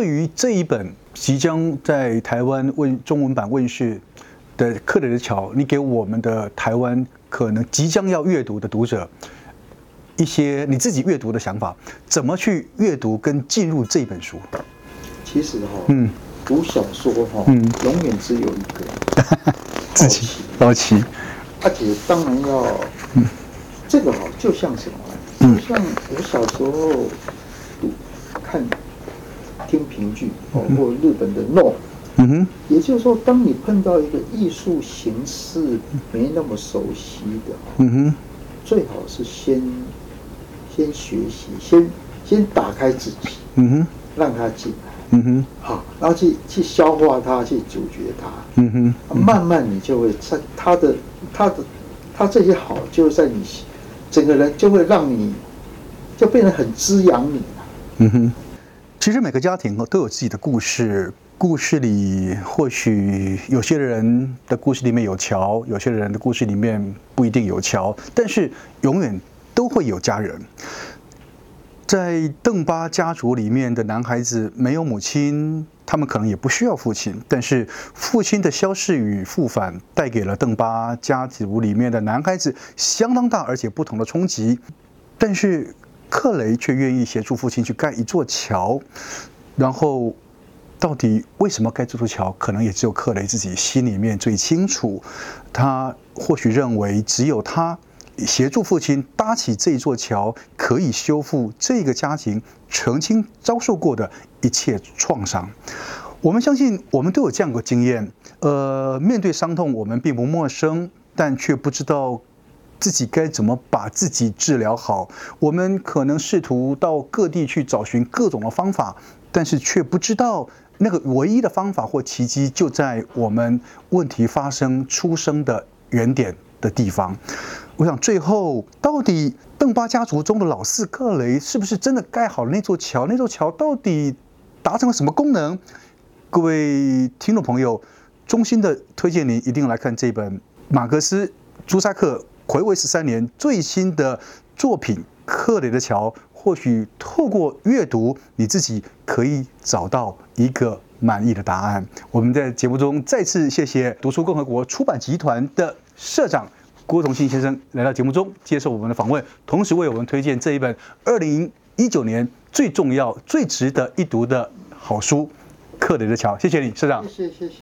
对于这一本即将在台湾问中文版问世的《克雷的桥》，你给我们的台湾可能即将要阅读的读者一些你自己阅读的想法，怎么去阅读跟进入这本书？其实哈、哦，嗯，读小说哈、哦，嗯，永远只有一个自己好奇，而且当然要，嗯，这个哈就像什么呢？就像我小时候读看。听评剧，包括日本的 No，嗯哼，也就是说，当你碰到一个艺术形式没那么熟悉的，嗯哼，最好是先先学习，先先打开自己，嗯哼，让它进来，嗯哼，好，然后去去消化它，去咀嚼它，嗯哼，慢慢你就会在它的它的它这些好，就在你整个人就会让你就变得很滋养你了，嗯哼。其实每个家庭都有自己的故事，故事里或许有些人的故事里面有桥，有些人的故事里面不一定有桥，但是永远都会有家人。在邓巴家族里面的男孩子没有母亲，他们可能也不需要父亲，但是父亲的消逝与复返带给了邓巴家族里面的男孩子相当大而且不同的冲击，但是。克雷却愿意协助父亲去盖一座桥，然后到底为什么盖这座桥，可能也只有克雷自己心里面最清楚。他或许认为，只有他协助父亲搭起这座桥，可以修复这个家庭曾经遭受过的一切创伤。我们相信，我们都有这样的经验。呃，面对伤痛，我们并不陌生，但却不知道。自己该怎么把自己治疗好？我们可能试图到各地去找寻各种的方法，但是却不知道那个唯一的方法或奇迹就在我们问题发生出生的原点的地方。我想，最后到底邓巴家族中的老四克雷是不是真的盖好了那座桥？那座桥到底达成了什么功能？各位听众朋友，衷心的推荐您一定来看这本马克思朱萨克。暌违十三年最新的作品《克雷的桥》，或许透过阅读，你自己可以找到一个满意的答案。我们在节目中再次谢谢读书共和国出版集团的社长郭同信先生来到节目中接受我们的访问，同时为我们推荐这一本二零一九年最重要、最值得一读的好书《克雷的桥》。谢谢你，社长。谢谢谢谢。